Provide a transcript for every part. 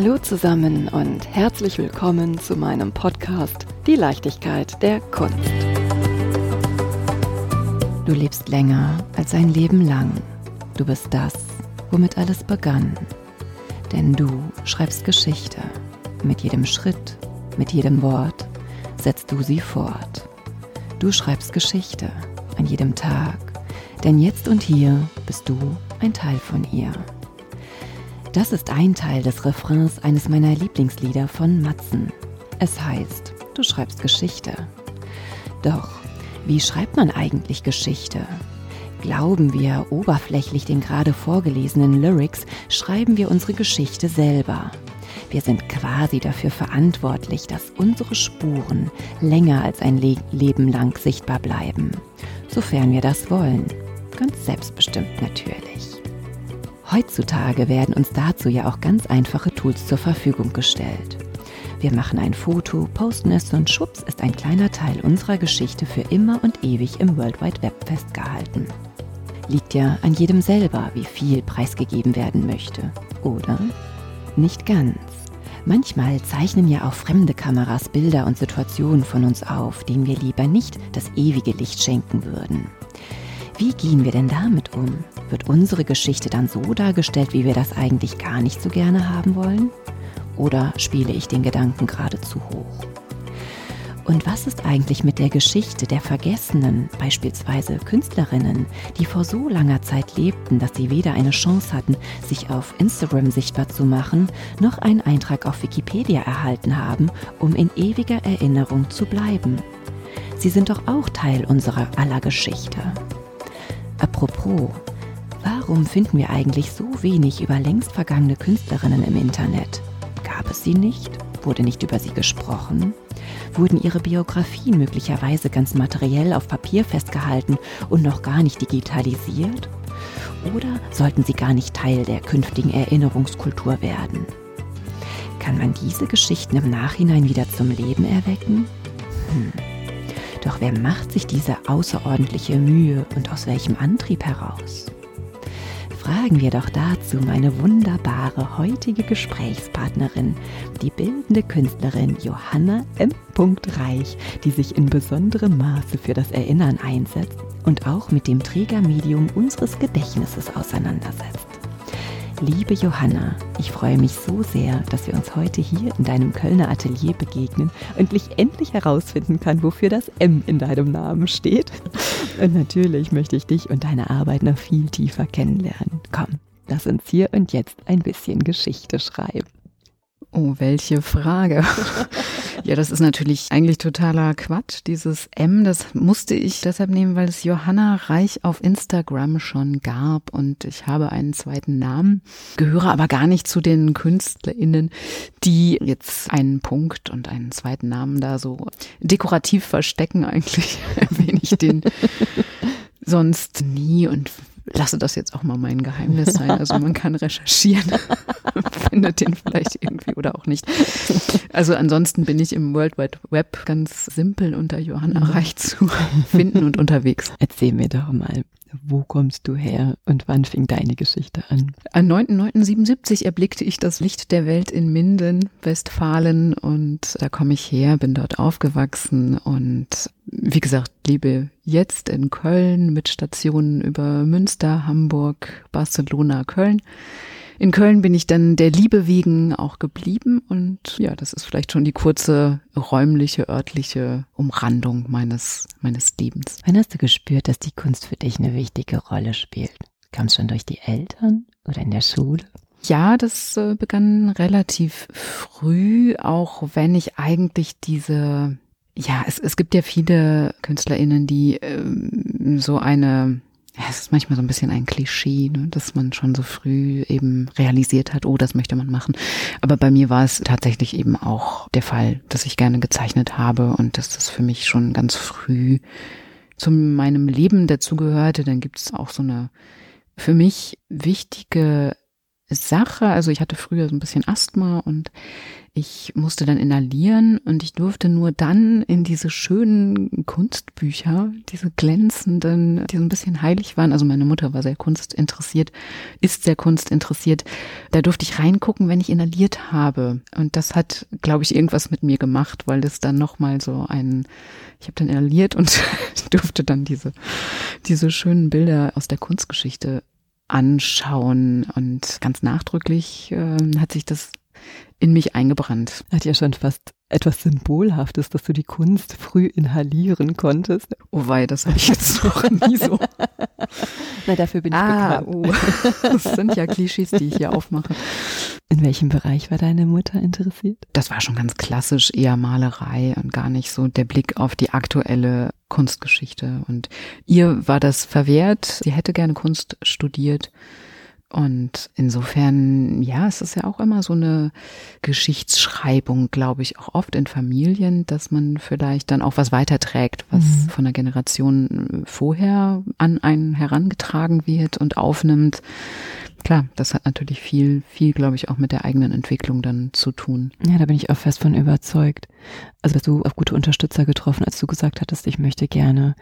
Hallo zusammen und herzlich willkommen zu meinem Podcast Die Leichtigkeit der Kunst. Du lebst länger als ein Leben lang. Du bist das, womit alles begann. Denn du schreibst Geschichte. Mit jedem Schritt, mit jedem Wort setzt du sie fort. Du schreibst Geschichte an jedem Tag. Denn jetzt und hier bist du ein Teil von ihr. Das ist ein Teil des Refrains eines meiner Lieblingslieder von Matzen. Es heißt, du schreibst Geschichte. Doch, wie schreibt man eigentlich Geschichte? Glauben wir oberflächlich den gerade vorgelesenen Lyrics, schreiben wir unsere Geschichte selber. Wir sind quasi dafür verantwortlich, dass unsere Spuren länger als ein Le Leben lang sichtbar bleiben, sofern wir das wollen. Ganz selbstbestimmt natürlich. Heutzutage werden uns dazu ja auch ganz einfache Tools zur Verfügung gestellt. Wir machen ein Foto, posten es und schwupps ist ein kleiner Teil unserer Geschichte für immer und ewig im World Wide Web festgehalten. Liegt ja an jedem selber, wie viel preisgegeben werden möchte, oder? Nicht ganz. Manchmal zeichnen ja auch fremde Kameras Bilder und Situationen von uns auf, denen wir lieber nicht das ewige Licht schenken würden. Wie gehen wir denn damit um? Wird unsere Geschichte dann so dargestellt, wie wir das eigentlich gar nicht so gerne haben wollen? Oder spiele ich den Gedanken gerade zu hoch? Und was ist eigentlich mit der Geschichte der Vergessenen, beispielsweise Künstlerinnen, die vor so langer Zeit lebten, dass sie weder eine Chance hatten, sich auf Instagram sichtbar zu machen, noch einen Eintrag auf Wikipedia erhalten haben, um in ewiger Erinnerung zu bleiben? Sie sind doch auch Teil unserer aller Geschichte. Apropos, Warum finden wir eigentlich so wenig über längst vergangene Künstlerinnen im Internet? Gab es sie nicht? Wurde nicht über sie gesprochen? Wurden ihre Biografien möglicherweise ganz materiell auf Papier festgehalten und noch gar nicht digitalisiert? Oder sollten sie gar nicht Teil der künftigen Erinnerungskultur werden? Kann man diese Geschichten im Nachhinein wieder zum Leben erwecken? Hm. Doch wer macht sich diese außerordentliche Mühe und aus welchem Antrieb heraus? Fragen wir doch dazu meine wunderbare heutige Gesprächspartnerin, die bildende Künstlerin Johanna M. Reich, die sich in besonderem Maße für das Erinnern einsetzt und auch mit dem Trägermedium unseres Gedächtnisses auseinandersetzt. Liebe Johanna, ich freue mich so sehr, dass wir uns heute hier in deinem Kölner Atelier begegnen und ich endlich herausfinden kann, wofür das M in deinem Namen steht. Und natürlich möchte ich dich und deine Arbeit noch viel tiefer kennenlernen. Komm, lass uns hier und jetzt ein bisschen Geschichte schreiben. Oh, welche Frage. Ja, das ist natürlich eigentlich totaler Quatsch. Dieses M, das musste ich deshalb nehmen, weil es Johanna Reich auf Instagram schon gab und ich habe einen zweiten Namen, gehöre aber gar nicht zu den KünstlerInnen, die jetzt einen Punkt und einen zweiten Namen da so dekorativ verstecken. Eigentlich erwähne ich den sonst nie und lasse das jetzt auch mal mein Geheimnis sein. Also man kann recherchieren, findet den vielleicht irgendwie oder auch nicht. Also ansonsten bin ich im World Wide Web ganz simpel unter Johanna mhm. Reich zu finden und unterwegs. Erzähl mir doch mal, wo kommst du her und wann fing deine Geschichte an? Am 9.9.77 erblickte ich das Licht der Welt in Minden, Westfalen und da komme ich her, bin dort aufgewachsen und wie gesagt, lebe jetzt in Köln mit Stationen über Münster, Hamburg, Barcelona, Köln. In Köln bin ich dann der Liebe wegen auch geblieben und ja, das ist vielleicht schon die kurze räumliche, örtliche Umrandung meines, meines Lebens. Wann hast du gespürt, dass die Kunst für dich eine wichtige Rolle spielt? Kam es schon durch die Eltern oder in der Schule? Ja, das äh, begann relativ früh, auch wenn ich eigentlich diese, ja, es, es gibt ja viele KünstlerInnen, die ähm, so eine ja, es ist manchmal so ein bisschen ein Klischee, ne, dass man schon so früh eben realisiert hat, oh, das möchte man machen. Aber bei mir war es tatsächlich eben auch der Fall, dass ich gerne gezeichnet habe und dass das für mich schon ganz früh zu meinem Leben dazugehörte. Dann gibt es auch so eine für mich wichtige Sache. Also ich hatte früher so ein bisschen Asthma und Ich musste dann inhalieren und ich durfte nur dann in diese schönen Kunstbücher, diese glänzenden, die so ein bisschen heilig waren. Also meine Mutter war sehr kunstinteressiert, ist sehr kunstinteressiert. Da durfte ich reingucken, wenn ich inhaliert habe. Und das hat, glaube ich, irgendwas mit mir gemacht, weil das dann nochmal so ein, ich habe dann inhaliert und durfte dann diese, diese schönen Bilder aus der Kunstgeschichte anschauen. Und ganz nachdrücklich äh, hat sich das in mich eingebrannt. Hat ja schon fast etwas Symbolhaftes, dass du die Kunst früh inhalieren konntest. Oh wei, das habe ich jetzt noch nie so. Na, dafür bin ich ah, bekannt. Oh. Das sind ja Klischees, die ich hier aufmache. In welchem Bereich war deine Mutter interessiert? Das war schon ganz klassisch, eher Malerei und gar nicht so der Blick auf die aktuelle Kunstgeschichte. Und ihr war das verwehrt. Sie hätte gerne Kunst studiert. Und insofern, ja, es ist ja auch immer so eine Geschichtsschreibung, glaube ich, auch oft in Familien, dass man vielleicht dann auch was weiterträgt, was mhm. von der Generation vorher an einen herangetragen wird und aufnimmt. Klar, das hat natürlich viel, viel, glaube ich, auch mit der eigenen Entwicklung dann zu tun. Ja, da bin ich auch fest von überzeugt. Also hast du auf gute Unterstützer getroffen, als du gesagt hattest, ich möchte gerne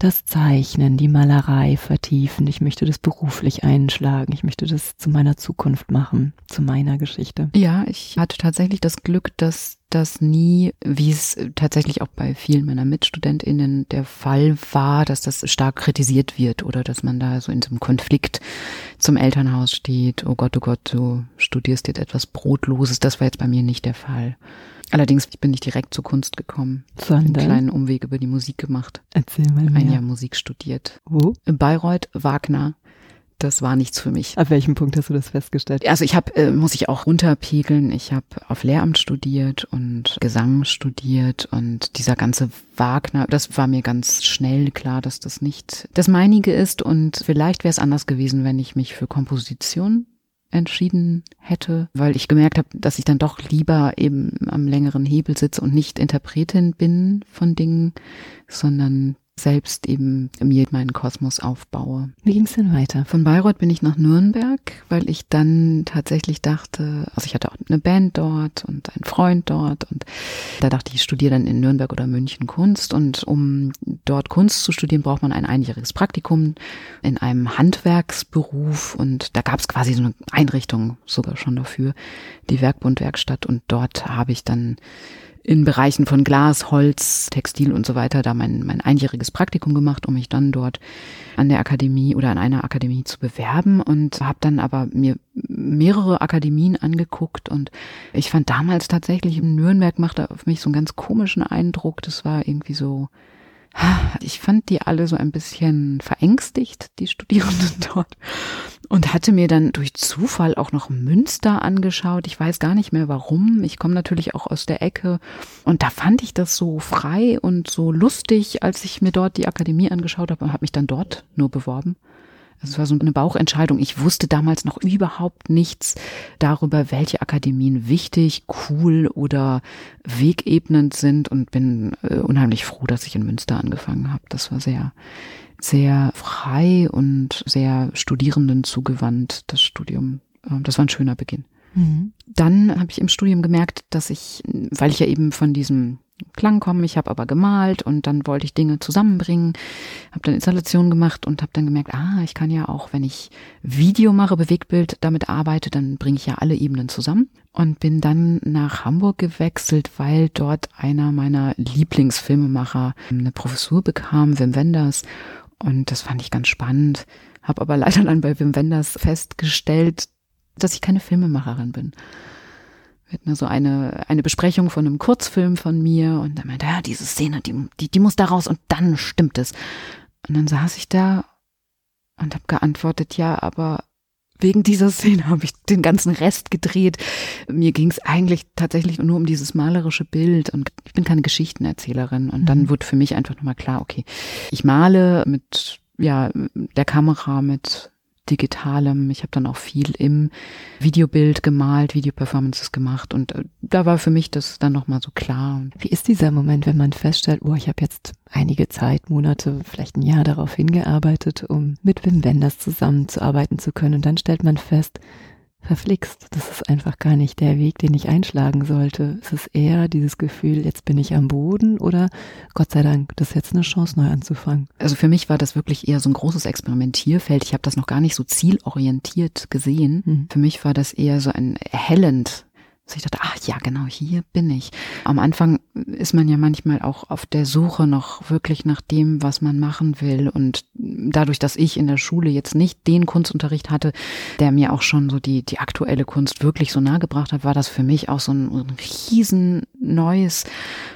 das Zeichnen, die Malerei vertiefen. Ich möchte das beruflich einschlagen. Ich möchte das zu meiner Zukunft machen, zu meiner Geschichte. Ja, ich hatte tatsächlich das Glück, dass das nie, wie es tatsächlich auch bei vielen meiner MitstudentInnen der Fall war, dass das stark kritisiert wird oder dass man da so in so einem Konflikt zum Elternhaus steht. Oh Gott, oh Gott, du studierst jetzt etwas Brotloses. Das war jetzt bei mir nicht der Fall. Allerdings ich bin nicht direkt zur Kunst gekommen. Sondern? Einen kleinen Umweg über die Musik gemacht. Erzähl mal mehr. Ein Jahr Musik studiert. Wo? In Bayreuth, Wagner. Das war nichts für mich. Ab welchem Punkt hast du das festgestellt? Also ich habe, äh, muss ich auch runterpegeln. Ich habe auf Lehramt studiert und Gesang studiert und dieser ganze Wagner, das war mir ganz schnell klar, dass das nicht das meinige ist und vielleicht wäre es anders gewesen, wenn ich mich für Komposition entschieden hätte, weil ich gemerkt habe, dass ich dann doch lieber eben am längeren Hebel sitze und nicht Interpretin bin von Dingen, sondern selbst eben mir meinen Kosmos aufbaue. Wie ging es denn weiter? Von Bayreuth bin ich nach Nürnberg, weil ich dann tatsächlich dachte, also ich hatte auch eine Band dort und einen Freund dort und da dachte ich, ich studiere dann in Nürnberg oder München Kunst und um dort Kunst zu studieren, braucht man ein einjähriges Praktikum in einem Handwerksberuf und da gab es quasi so eine Einrichtung sogar schon dafür, die Werkbundwerkstatt und dort habe ich dann in Bereichen von Glas, Holz, Textil und so weiter da mein, mein einjähriges Praktikum gemacht, um mich dann dort an der Akademie oder an einer Akademie zu bewerben und habe dann aber mir mehrere Akademien angeguckt und ich fand damals tatsächlich in Nürnberg machte auf mich so einen ganz komischen Eindruck. Das war irgendwie so ich fand die alle so ein bisschen verängstigt, die Studierenden dort. Und hatte mir dann durch Zufall auch noch Münster angeschaut. Ich weiß gar nicht mehr warum. Ich komme natürlich auch aus der Ecke. Und da fand ich das so frei und so lustig, als ich mir dort die Akademie angeschaut habe und habe mich dann dort nur beworben. Es war so eine Bauchentscheidung. Ich wusste damals noch überhaupt nichts darüber, welche Akademien wichtig, cool oder wegebnend sind und bin äh, unheimlich froh, dass ich in Münster angefangen habe. Das war sehr, sehr frei und sehr Studierenden zugewandt, das Studium. Ähm, das war ein schöner Beginn. Mhm. Dann habe ich im Studium gemerkt, dass ich, weil ich ja eben von diesem Klang kommen. Ich habe aber gemalt und dann wollte ich Dinge zusammenbringen, habe dann Installationen gemacht und habe dann gemerkt, ah, ich kann ja auch, wenn ich Video mache, Bewegtbild damit arbeite, dann bringe ich ja alle Ebenen zusammen und bin dann nach Hamburg gewechselt, weil dort einer meiner Lieblingsfilmemacher eine Professur bekam, Wim Wenders und das fand ich ganz spannend. Habe aber leider dann bei Wim Wenders festgestellt, dass ich keine Filmemacherin bin. Wir hatten so eine, eine Besprechung von einem Kurzfilm von mir und dann meinte, ja, diese Szene, die, die, die muss da raus und dann stimmt es. Und dann saß ich da und habe geantwortet, ja, aber wegen dieser Szene habe ich den ganzen Rest gedreht. Mir ging es eigentlich tatsächlich nur um dieses malerische Bild und ich bin keine Geschichtenerzählerin. Und dann mhm. wurde für mich einfach nochmal klar, okay, ich male mit ja der Kamera, mit Digitalem. Ich habe dann auch viel im Videobild gemalt, Videoperformances gemacht und äh, da war für mich das dann nochmal so klar. Wie ist dieser Moment, wenn man feststellt, oh, ich habe jetzt einige Zeit, Monate, vielleicht ein Jahr darauf hingearbeitet, um mit Wim Wenders zusammenzuarbeiten zu können und dann stellt man fest, verflixt, das ist einfach gar nicht der Weg, den ich einschlagen sollte. Es ist eher dieses Gefühl, jetzt bin ich am Boden oder Gott sei Dank, das ist jetzt eine Chance, neu anzufangen. Also für mich war das wirklich eher so ein großes Experimentierfeld. Ich habe das noch gar nicht so zielorientiert gesehen. Mhm. Für mich war das eher so ein erhellend dass ich dachte, ach ja, genau, hier bin ich. Am Anfang ist man ja manchmal auch auf der Suche noch wirklich nach dem, was man machen will. Und dadurch, dass ich in der Schule jetzt nicht den Kunstunterricht hatte, der mir auch schon so die, die aktuelle Kunst wirklich so nahe gebracht hat, war das für mich auch so ein, ein riesen neues,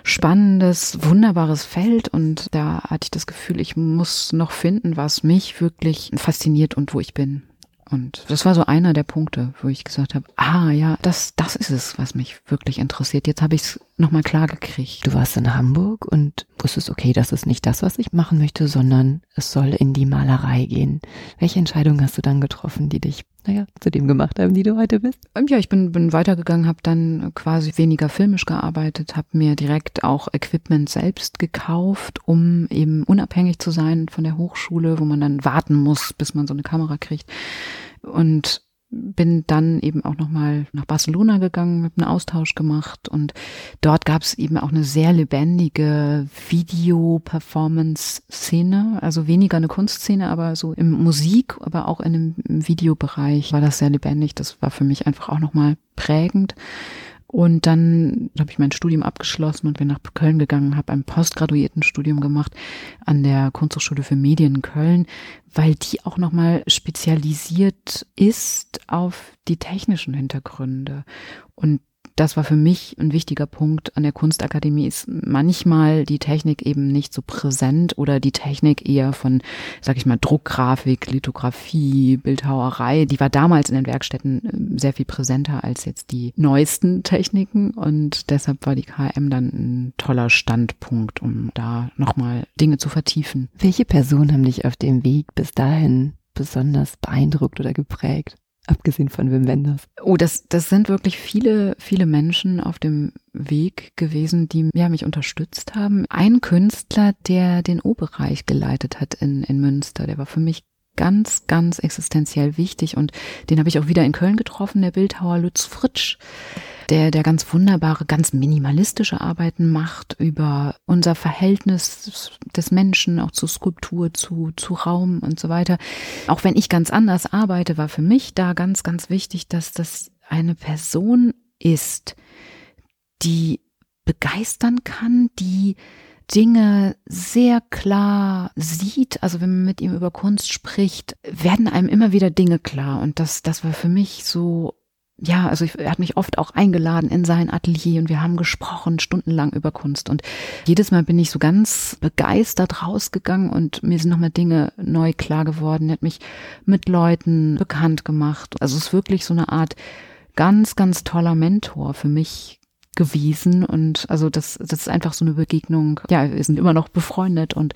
spannendes, wunderbares Feld. Und da hatte ich das Gefühl, ich muss noch finden, was mich wirklich fasziniert und wo ich bin. Und das war so einer der Punkte, wo ich gesagt habe, ah ja, das, das ist es, was mich wirklich interessiert. Jetzt habe ich es nochmal klar gekriegt. Du warst in Hamburg und wusstest, okay, das ist nicht das, was ich machen möchte, sondern es soll in die Malerei gehen. Welche Entscheidung hast du dann getroffen, die dich, naja, zu dem gemacht haben, die du heute bist? Ähm, ja, ich bin, bin weitergegangen, habe dann quasi weniger filmisch gearbeitet, habe mir direkt auch Equipment selbst gekauft, um eben unabhängig zu sein von der Hochschule, wo man dann warten muss, bis man so eine Kamera kriegt. Und bin dann eben auch nochmal nach Barcelona gegangen, habe einen Austausch gemacht und dort gab es eben auch eine sehr lebendige Video-Performance-Szene, also weniger eine Kunstszene, aber so im Musik, aber auch in dem Videobereich war das sehr lebendig. Das war für mich einfach auch nochmal prägend. Und dann habe ich mein Studium abgeschlossen und bin nach Köln gegangen, habe ein Postgraduiertenstudium gemacht an der Kunsthochschule für Medien Köln, weil die auch nochmal spezialisiert ist auf die technischen Hintergründe. Und das war für mich ein wichtiger Punkt an der Kunstakademie, ist manchmal die Technik eben nicht so präsent oder die Technik eher von, sag ich mal, Druckgrafik, Lithografie, Bildhauerei. Die war damals in den Werkstätten ähm, sehr viel präsenter als jetzt die neuesten Techniken und deshalb war die KM dann ein toller Standpunkt, um da nochmal Dinge zu vertiefen. Welche Personen haben dich auf dem Weg bis dahin besonders beeindruckt oder geprägt? Abgesehen von Wim Wenders. Oh, das, das sind wirklich viele, viele Menschen auf dem Weg gewesen, die ja, mich unterstützt haben. Ein Künstler, der den O-Bereich geleitet hat in, in Münster, der war für mich ganz, ganz existenziell wichtig und den habe ich auch wieder in Köln getroffen, der Bildhauer Lutz Fritsch der, der ganz wunderbare, ganz minimalistische Arbeiten macht über unser Verhältnis des Menschen auch zu Skulptur, zu, zu Raum und so weiter. Auch wenn ich ganz anders arbeite, war für mich da ganz, ganz wichtig, dass das eine Person ist, die begeistern kann, die Dinge sehr klar sieht, also wenn man mit ihm über Kunst spricht, werden einem immer wieder Dinge klar. Und das, das war für mich so ja, also ich, er hat mich oft auch eingeladen in sein Atelier und wir haben gesprochen stundenlang über Kunst und jedes Mal bin ich so ganz begeistert rausgegangen und mir sind nochmal Dinge neu klar geworden. Er hat mich mit Leuten bekannt gemacht. Also es ist wirklich so eine Art ganz, ganz toller Mentor für mich gewesen und also das, das ist einfach so eine Begegnung. Ja, wir sind immer noch befreundet und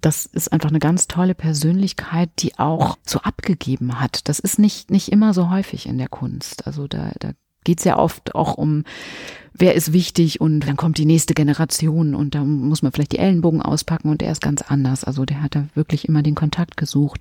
das ist einfach eine ganz tolle Persönlichkeit, die auch so abgegeben hat. Das ist nicht, nicht immer so häufig in der Kunst. Also da, da geht es ja oft auch um, wer ist wichtig und dann kommt die nächste Generation und da muss man vielleicht die Ellenbogen auspacken und er ist ganz anders. Also der hat da wirklich immer den Kontakt gesucht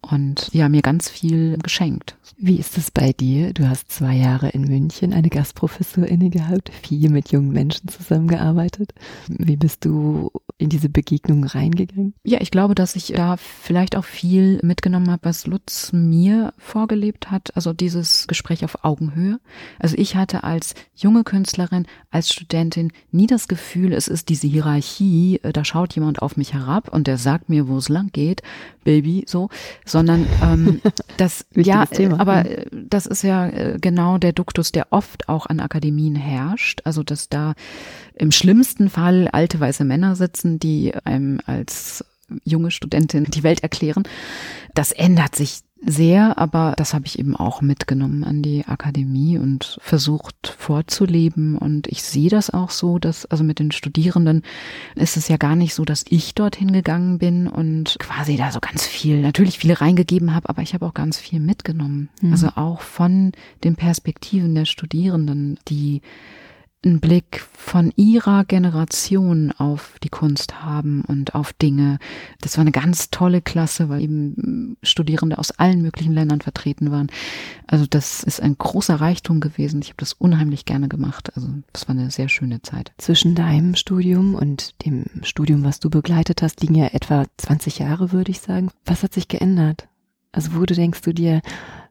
und ja, mir ganz viel geschenkt. Wie ist es bei dir? Du hast zwei Jahre in München eine Gastprofessur inne gehabt, viel mit jungen Menschen zusammengearbeitet. Wie bist du in diese Begegnung reingegangen? Ja, ich glaube, dass ich da vielleicht auch viel mitgenommen habe, was Lutz mir vorgelebt hat. Also dieses Gespräch auf Augenhöhe. Also ich hatte als junge Künstlerin, als Studentin nie das Gefühl, es ist diese Hierarchie, äh, da schaut jemand auf mich herab und der sagt mir, wo es lang geht, Baby, so, sondern ähm, das, ja, Thema. aber mhm. äh, das ist ja äh, genau der Duktus, der oft auch an Akademien herrscht. Also dass da im schlimmsten Fall alte weiße Männer sitzen, die einem als junge Studentin die Welt erklären. Das ändert sich sehr, aber das habe ich eben auch mitgenommen an die Akademie und versucht vorzuleben. Und ich sehe das auch so, dass, also mit den Studierenden ist es ja gar nicht so, dass ich dorthin gegangen bin und quasi da so ganz viel, natürlich viele reingegeben habe, aber ich habe auch ganz viel mitgenommen. Mhm. Also auch von den Perspektiven der Studierenden, die einen Blick von ihrer Generation auf die Kunst haben und auf Dinge. Das war eine ganz tolle Klasse, weil eben Studierende aus allen möglichen Ländern vertreten waren. Also das ist ein großer Reichtum gewesen. Ich habe das unheimlich gerne gemacht. Also das war eine sehr schöne Zeit. Zwischen deinem Studium und dem Studium, was du begleitet hast, liegen ja etwa 20 Jahre, würde ich sagen. Was hat sich geändert? Also wo denkst du dir,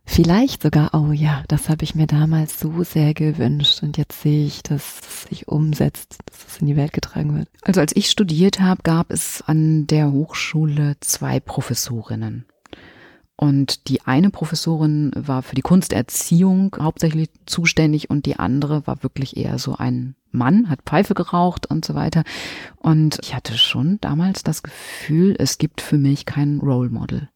Vielleicht sogar, oh ja, das habe ich mir damals so sehr gewünscht und jetzt sehe ich, dass es sich umsetzt, dass es in die Welt getragen wird. Also als ich studiert habe, gab es an der Hochschule zwei Professorinnen. Und die eine Professorin war für die Kunsterziehung hauptsächlich zuständig und die andere war wirklich eher so ein Mann, hat Pfeife geraucht und so weiter. Und ich hatte schon damals das Gefühl, es gibt für mich kein Role Model.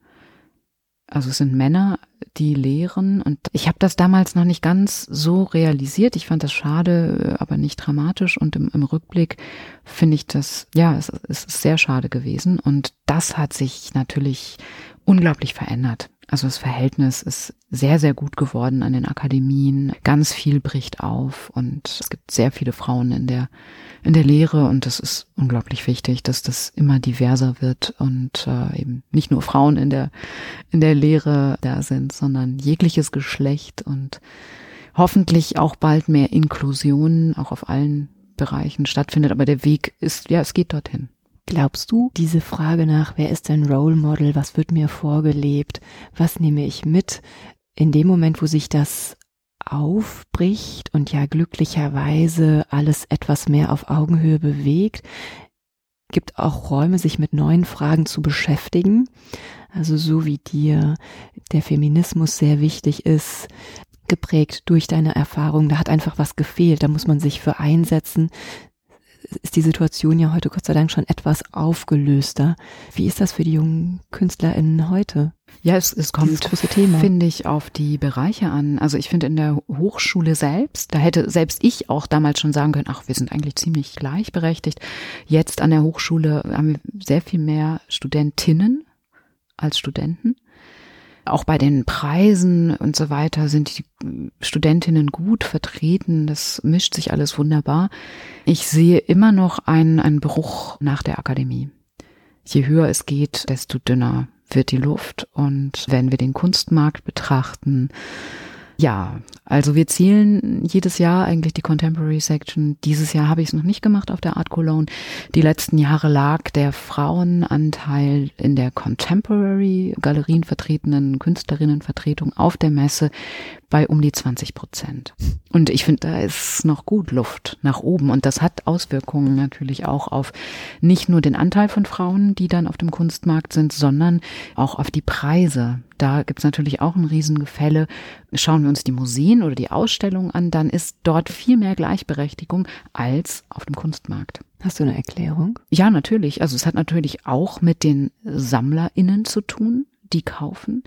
Also es sind Männer, die lehren und ich habe das damals noch nicht ganz so realisiert. Ich fand das schade, aber nicht dramatisch und im, im Rückblick finde ich das, ja, es, es ist sehr schade gewesen und das hat sich natürlich unglaublich verändert. Also das Verhältnis ist sehr, sehr gut geworden an den Akademien. Ganz viel bricht auf und es gibt sehr viele Frauen in der, in der Lehre und das ist unglaublich wichtig, dass das immer diverser wird und äh, eben nicht nur Frauen in der, in der Lehre da sind, sondern jegliches Geschlecht und hoffentlich auch bald mehr Inklusion auch auf allen Bereichen stattfindet. Aber der Weg ist, ja, es geht dorthin. Glaubst du, diese Frage nach, wer ist ein Role Model, was wird mir vorgelebt, was nehme ich mit, in dem Moment, wo sich das aufbricht und ja glücklicherweise alles etwas mehr auf Augenhöhe bewegt, gibt auch Räume, sich mit neuen Fragen zu beschäftigen. Also so wie dir der Feminismus sehr wichtig ist, geprägt durch deine Erfahrung, da hat einfach was gefehlt, da muss man sich für einsetzen, ist die Situation ja heute Gott sei Dank schon etwas aufgelöster. Wie ist das für die jungen KünstlerInnen heute? Ja, es, es kommt, finde ich, auf die Bereiche an. Also ich finde in der Hochschule selbst, da hätte selbst ich auch damals schon sagen können, ach, wir sind eigentlich ziemlich gleichberechtigt. Jetzt an der Hochschule haben wir sehr viel mehr Studentinnen als Studenten. Auch bei den Preisen und so weiter sind die Studentinnen gut vertreten. Das mischt sich alles wunderbar. Ich sehe immer noch einen, einen Bruch nach der Akademie. Je höher es geht, desto dünner wird die Luft. Und wenn wir den Kunstmarkt betrachten, ja, also wir zielen jedes Jahr eigentlich die Contemporary Section. Dieses Jahr habe ich es noch nicht gemacht auf der Art Cologne. Die letzten Jahre lag der Frauenanteil in der Contemporary Galerien vertretenen Künstlerinnenvertretung auf der Messe bei um die 20 Prozent. Und ich finde, da ist noch gut Luft nach oben. Und das hat Auswirkungen natürlich auch auf nicht nur den Anteil von Frauen, die dann auf dem Kunstmarkt sind, sondern auch auf die Preise. Da gibt's natürlich auch ein Riesengefälle. Schauen wir uns die Museen oder die Ausstellungen an, dann ist dort viel mehr Gleichberechtigung als auf dem Kunstmarkt. Hast du eine Erklärung? Ja, natürlich. Also es hat natürlich auch mit den SammlerInnen zu tun, die kaufen,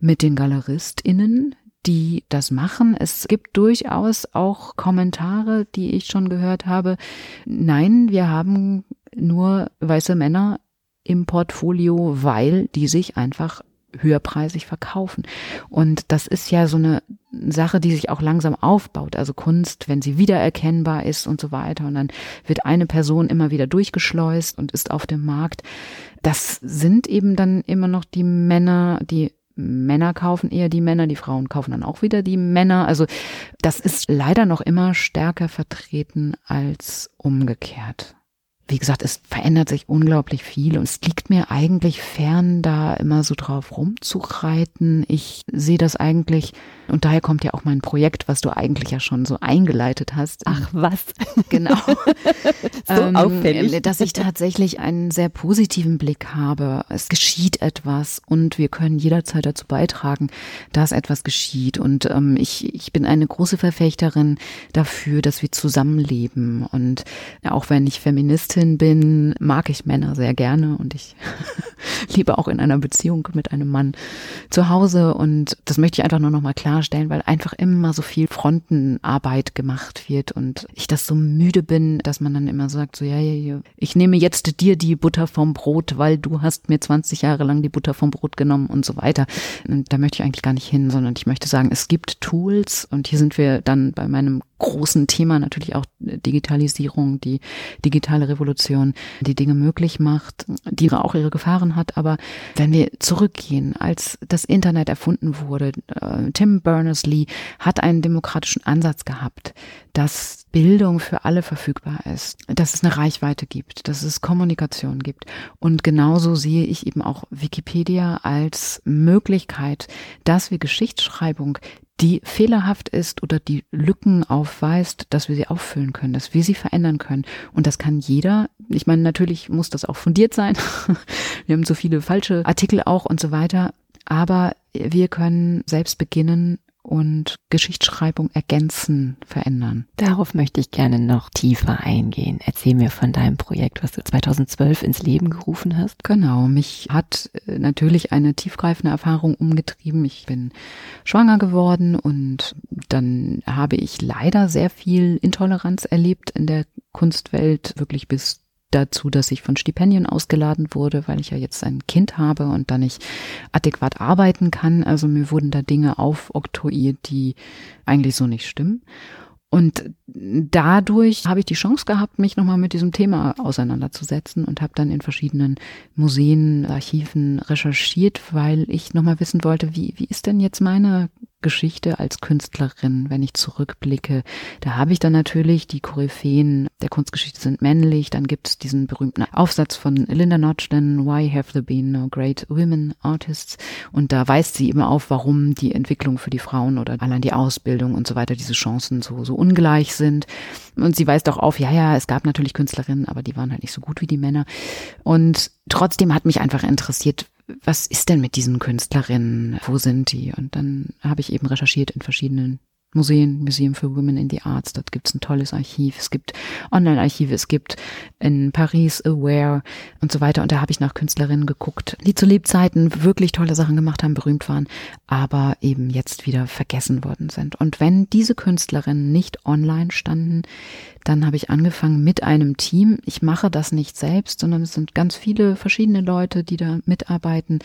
mit den GaleristInnen, die das machen. Es gibt durchaus auch Kommentare, die ich schon gehört habe. Nein, wir haben nur weiße Männer im Portfolio, weil die sich einfach höherpreisig verkaufen. Und das ist ja so eine Sache, die sich auch langsam aufbaut. Also Kunst, wenn sie wiedererkennbar ist und so weiter. Und dann wird eine Person immer wieder durchgeschleust und ist auf dem Markt. Das sind eben dann immer noch die Männer, die Männer kaufen eher die Männer, die Frauen kaufen dann auch wieder die Männer. Also das ist leider noch immer stärker vertreten als umgekehrt wie gesagt, es verändert sich unglaublich viel und es liegt mir eigentlich fern, da immer so drauf rumzureiten. Ich sehe das eigentlich, und daher kommt ja auch mein Projekt, was du eigentlich ja schon so eingeleitet hast. Ach was. Genau. so ähm, auffällig. Dass ich tatsächlich einen sehr positiven Blick habe. Es geschieht etwas und wir können jederzeit dazu beitragen, dass etwas geschieht. Und ähm, ich, ich bin eine große Verfechterin dafür, dass wir zusammenleben. Und auch wenn ich Feministin bin, mag ich Männer sehr gerne und ich liebe auch in einer Beziehung mit einem Mann zu Hause und das möchte ich einfach nur noch mal klarstellen, weil einfach immer so viel Frontenarbeit gemacht wird und ich das so müde bin, dass man dann immer sagt so ja, ja, ja, ich nehme jetzt dir die Butter vom Brot, weil du hast mir 20 Jahre lang die Butter vom Brot genommen und so weiter. Und da möchte ich eigentlich gar nicht hin, sondern ich möchte sagen, es gibt Tools und hier sind wir dann bei meinem großen Thema natürlich auch Digitalisierung, die digitale Revolution, die Dinge möglich macht, die auch ihre Gefahren hat. Aber wenn wir zurückgehen, als das Internet erfunden wurde, äh, Tim Berners-Lee hat einen demokratischen Ansatz gehabt, dass Bildung für alle verfügbar ist, dass es eine Reichweite gibt, dass es Kommunikation gibt. Und genauso sehe ich eben auch Wikipedia als Möglichkeit, dass wir Geschichtsschreibung die fehlerhaft ist oder die Lücken aufweist, dass wir sie auffüllen können, dass wir sie verändern können. Und das kann jeder. Ich meine, natürlich muss das auch fundiert sein. wir haben so viele falsche Artikel auch und so weiter. Aber wir können selbst beginnen, und Geschichtsschreibung ergänzen, verändern. Darauf möchte ich gerne noch tiefer eingehen. Erzähl mir von deinem Projekt, was du 2012 ins Leben gerufen hast. Genau, mich hat äh, natürlich eine tiefgreifende Erfahrung umgetrieben. Ich bin schwanger geworden und dann habe ich leider sehr viel Intoleranz erlebt in der Kunstwelt, wirklich bis dazu, dass ich von Stipendien ausgeladen wurde, weil ich ja jetzt ein Kind habe und da nicht adäquat arbeiten kann. Also mir wurden da Dinge aufoktroyiert, die eigentlich so nicht stimmen. Und dadurch habe ich die Chance gehabt, mich nochmal mit diesem Thema auseinanderzusetzen und habe dann in verschiedenen Museen, Archiven recherchiert, weil ich nochmal wissen wollte, wie, wie ist denn jetzt meine Geschichte als Künstlerin, wenn ich zurückblicke. Da habe ich dann natürlich die Koryphäen der Kunstgeschichte sind männlich. Dann gibt es diesen berühmten Aufsatz von Linda Notchden, Why Have There Been No Great Women Artists? Und da weist sie immer auf, warum die Entwicklung für die Frauen oder allein die Ausbildung und so weiter, diese Chancen so, so ungleich sind. Und sie weist auch auf, ja, ja, es gab natürlich Künstlerinnen, aber die waren halt nicht so gut wie die Männer. Und trotzdem hat mich einfach interessiert, was ist denn mit diesen Künstlerinnen? Wo sind die? Und dann habe ich eben recherchiert in verschiedenen Museen, Museum for Women in the Arts, dort gibt's ein tolles Archiv, es gibt Online-Archive, es gibt in Paris Aware und so weiter. Und da habe ich nach Künstlerinnen geguckt, die zu Lebzeiten wirklich tolle Sachen gemacht haben, berühmt waren, aber eben jetzt wieder vergessen worden sind. Und wenn diese Künstlerinnen nicht online standen, dann habe ich angefangen mit einem Team. Ich mache das nicht selbst, sondern es sind ganz viele verschiedene Leute, die da mitarbeiten,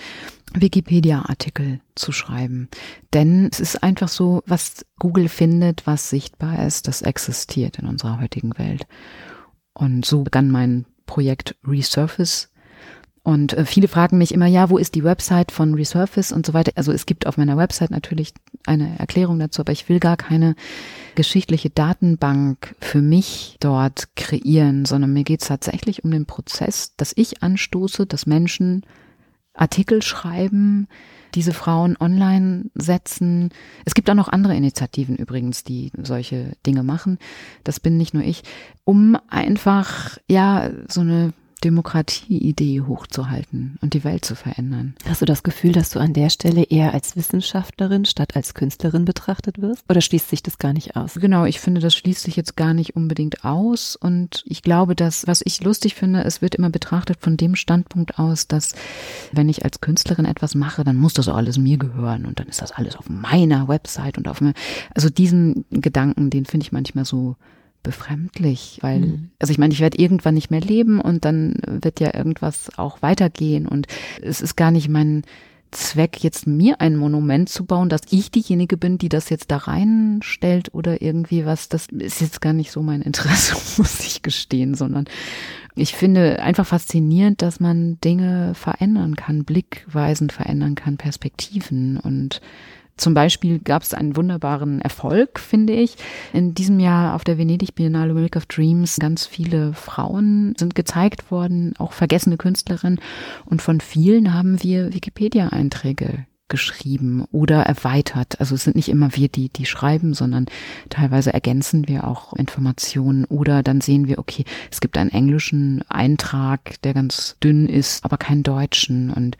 Wikipedia-Artikel zu schreiben. Denn es ist einfach so, was Google findet, was sichtbar ist, das existiert in unserer heutigen Welt. Und so begann mein Projekt Resurface. Und äh, viele fragen mich immer, ja, wo ist die Website von Resurface und so weiter. Also es gibt auf meiner Website natürlich eine Erklärung dazu, aber ich will gar keine geschichtliche Datenbank für mich dort kreieren, sondern mir geht es tatsächlich um den Prozess, dass ich anstoße, dass Menschen Artikel schreiben, diese Frauen online setzen. Es gibt auch noch andere Initiativen übrigens, die solche Dinge machen. Das bin nicht nur ich, um einfach, ja, so eine Demokratieidee hochzuhalten und die Welt zu verändern. Hast du das Gefühl, dass du an der Stelle eher als Wissenschaftlerin statt als Künstlerin betrachtet wirst? Oder schließt sich das gar nicht aus? Genau, ich finde, das schließt sich jetzt gar nicht unbedingt aus. Und ich glaube, dass, was ich lustig finde, es wird immer betrachtet von dem Standpunkt aus, dass wenn ich als Künstlerin etwas mache, dann muss das alles mir gehören und dann ist das alles auf meiner Website und auf mir. Also diesen Gedanken, den finde ich manchmal so befremdlich, weil, mhm. also ich meine, ich werde irgendwann nicht mehr leben und dann wird ja irgendwas auch weitergehen und es ist gar nicht mein Zweck, jetzt mir ein Monument zu bauen, dass ich diejenige bin, die das jetzt da reinstellt oder irgendwie was, das ist jetzt gar nicht so mein Interesse, muss ich gestehen, sondern ich finde einfach faszinierend, dass man Dinge verändern kann, blickweisend verändern kann, Perspektiven und zum Beispiel gab es einen wunderbaren Erfolg, finde ich. In diesem Jahr auf der Venedig Biennale Milk of Dreams ganz viele Frauen sind gezeigt worden, auch vergessene Künstlerinnen. Und von vielen haben wir Wikipedia-Einträge geschrieben oder erweitert. Also es sind nicht immer wir, die die schreiben, sondern teilweise ergänzen wir auch Informationen oder dann sehen wir, okay, es gibt einen englischen Eintrag, der ganz dünn ist, aber keinen deutschen und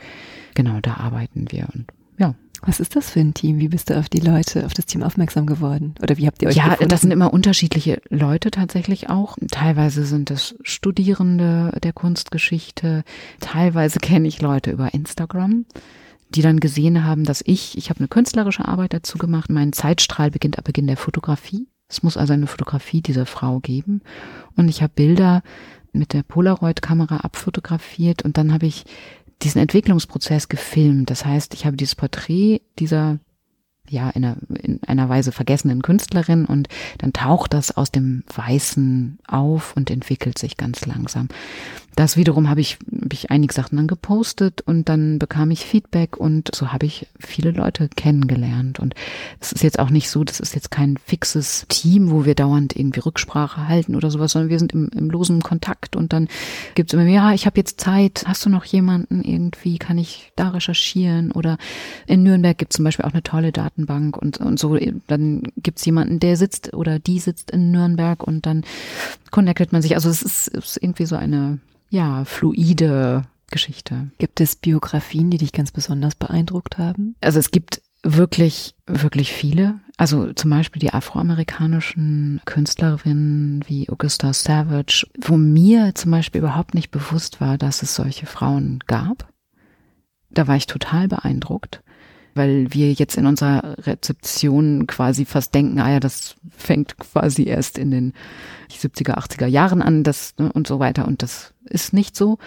genau da arbeiten wir und ja. Was ist das für ein Team? Wie bist du auf die Leute, auf das Team aufmerksam geworden? Oder wie habt ihr euch Ja, gefunden? das sind immer unterschiedliche Leute tatsächlich auch. Teilweise sind es Studierende der Kunstgeschichte. Teilweise kenne ich Leute über Instagram die dann gesehen haben, dass ich, ich habe eine künstlerische Arbeit dazu gemacht, mein Zeitstrahl beginnt ab Beginn der Fotografie. Es muss also eine Fotografie dieser Frau geben. Und ich habe Bilder mit der Polaroid-Kamera abfotografiert und dann habe ich diesen Entwicklungsprozess gefilmt. Das heißt, ich habe dieses Porträt dieser ja, in einer, in einer Weise vergessenen Künstlerin und dann taucht das aus dem Weißen auf und entwickelt sich ganz langsam. Das wiederum habe ich, hab ich einige Sachen dann gepostet und dann bekam ich Feedback und so habe ich viele Leute kennengelernt. Und es ist jetzt auch nicht so, das ist jetzt kein fixes Team, wo wir dauernd irgendwie Rücksprache halten oder sowas, sondern wir sind im, im losen Kontakt und dann gibt es immer, ja, ich habe jetzt Zeit, hast du noch jemanden irgendwie, kann ich da recherchieren? Oder in Nürnberg gibt es zum Beispiel auch eine tolle Datenbank und, und so, dann gibt es jemanden, der sitzt oder die sitzt in Nürnberg und dann connectet man sich. Also es ist, ist irgendwie so eine ja, fluide Geschichte. Gibt es Biografien, die dich ganz besonders beeindruckt haben? Also es gibt wirklich, wirklich viele. Also zum Beispiel die afroamerikanischen Künstlerinnen wie Augusta Savage, wo mir zum Beispiel überhaupt nicht bewusst war, dass es solche Frauen gab. Da war ich total beeindruckt weil wir jetzt in unserer Rezeption quasi fast denken, ah ja, das fängt quasi erst in den 70er, 80er Jahren an, das ne, und so weiter. Und das ist nicht so.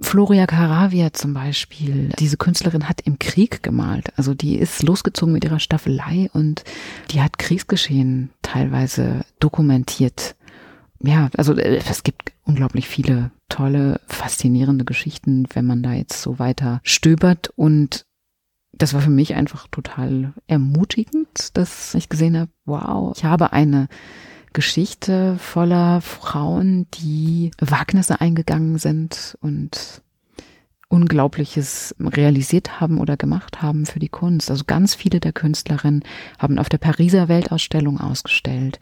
Floria Caravia zum Beispiel, diese Künstlerin hat im Krieg gemalt. Also die ist losgezogen mit ihrer Staffelei und die hat Kriegsgeschehen teilweise dokumentiert. Ja, also äh, es gibt unglaublich viele tolle, faszinierende Geschichten, wenn man da jetzt so weiter stöbert. Und das war für mich einfach total ermutigend, dass ich gesehen habe, wow, ich habe eine Geschichte voller Frauen, die Wagnisse eingegangen sind und Unglaubliches realisiert haben oder gemacht haben für die Kunst. Also ganz viele der Künstlerinnen haben auf der Pariser Weltausstellung ausgestellt,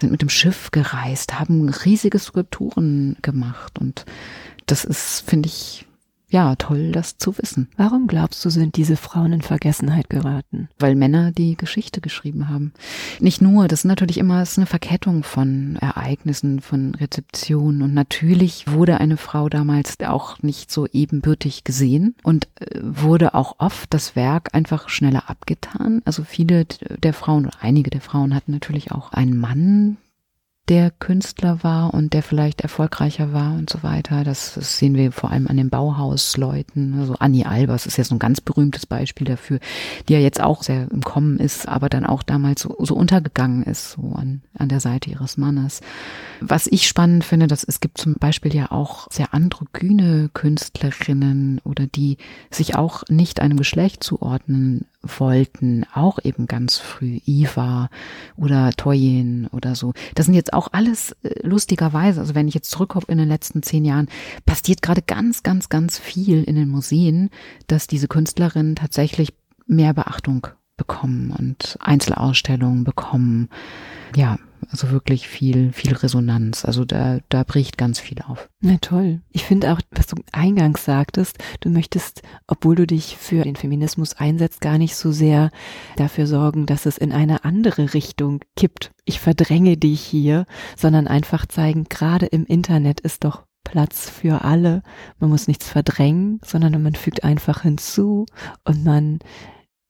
sind mit dem Schiff gereist, haben riesige Skulpturen gemacht und das ist, finde ich, ja, toll, das zu wissen. Warum glaubst du, sind diese Frauen in Vergessenheit geraten? Weil Männer die Geschichte geschrieben haben. Nicht nur, das ist natürlich immer ist eine Verkettung von Ereignissen, von Rezeptionen. Und natürlich wurde eine Frau damals auch nicht so ebenbürtig gesehen und äh, wurde auch oft das Werk einfach schneller abgetan. Also viele der Frauen einige der Frauen hatten natürlich auch einen Mann, der Künstler war und der vielleicht erfolgreicher war und so weiter. Das, das sehen wir vor allem an den Bauhausleuten. Also Annie Albers ist jetzt ein ganz berühmtes Beispiel dafür, die ja jetzt auch sehr im Kommen ist, aber dann auch damals so, so untergegangen ist, so an, an der Seite ihres Mannes. Was ich spannend finde, dass es gibt zum Beispiel ja auch sehr androgyne Künstlerinnen oder die sich auch nicht einem Geschlecht zuordnen wollten, auch eben ganz früh, Iva oder Toyin oder so. Das sind jetzt auch alles äh, lustigerweise, also wenn ich jetzt zurückkomme in den letzten zehn Jahren, passiert gerade ganz, ganz, ganz viel in den Museen, dass diese Künstlerinnen tatsächlich mehr Beachtung bekommen und Einzelausstellungen bekommen. Ja, also wirklich viel, viel Resonanz. Also da, da bricht ganz viel auf. Na toll. Ich finde auch, was du eingangs sagtest, du möchtest, obwohl du dich für den Feminismus einsetzt, gar nicht so sehr dafür sorgen, dass es in eine andere Richtung kippt. Ich verdränge dich hier, sondern einfach zeigen, gerade im Internet ist doch Platz für alle. Man muss nichts verdrängen, sondern man fügt einfach hinzu und man,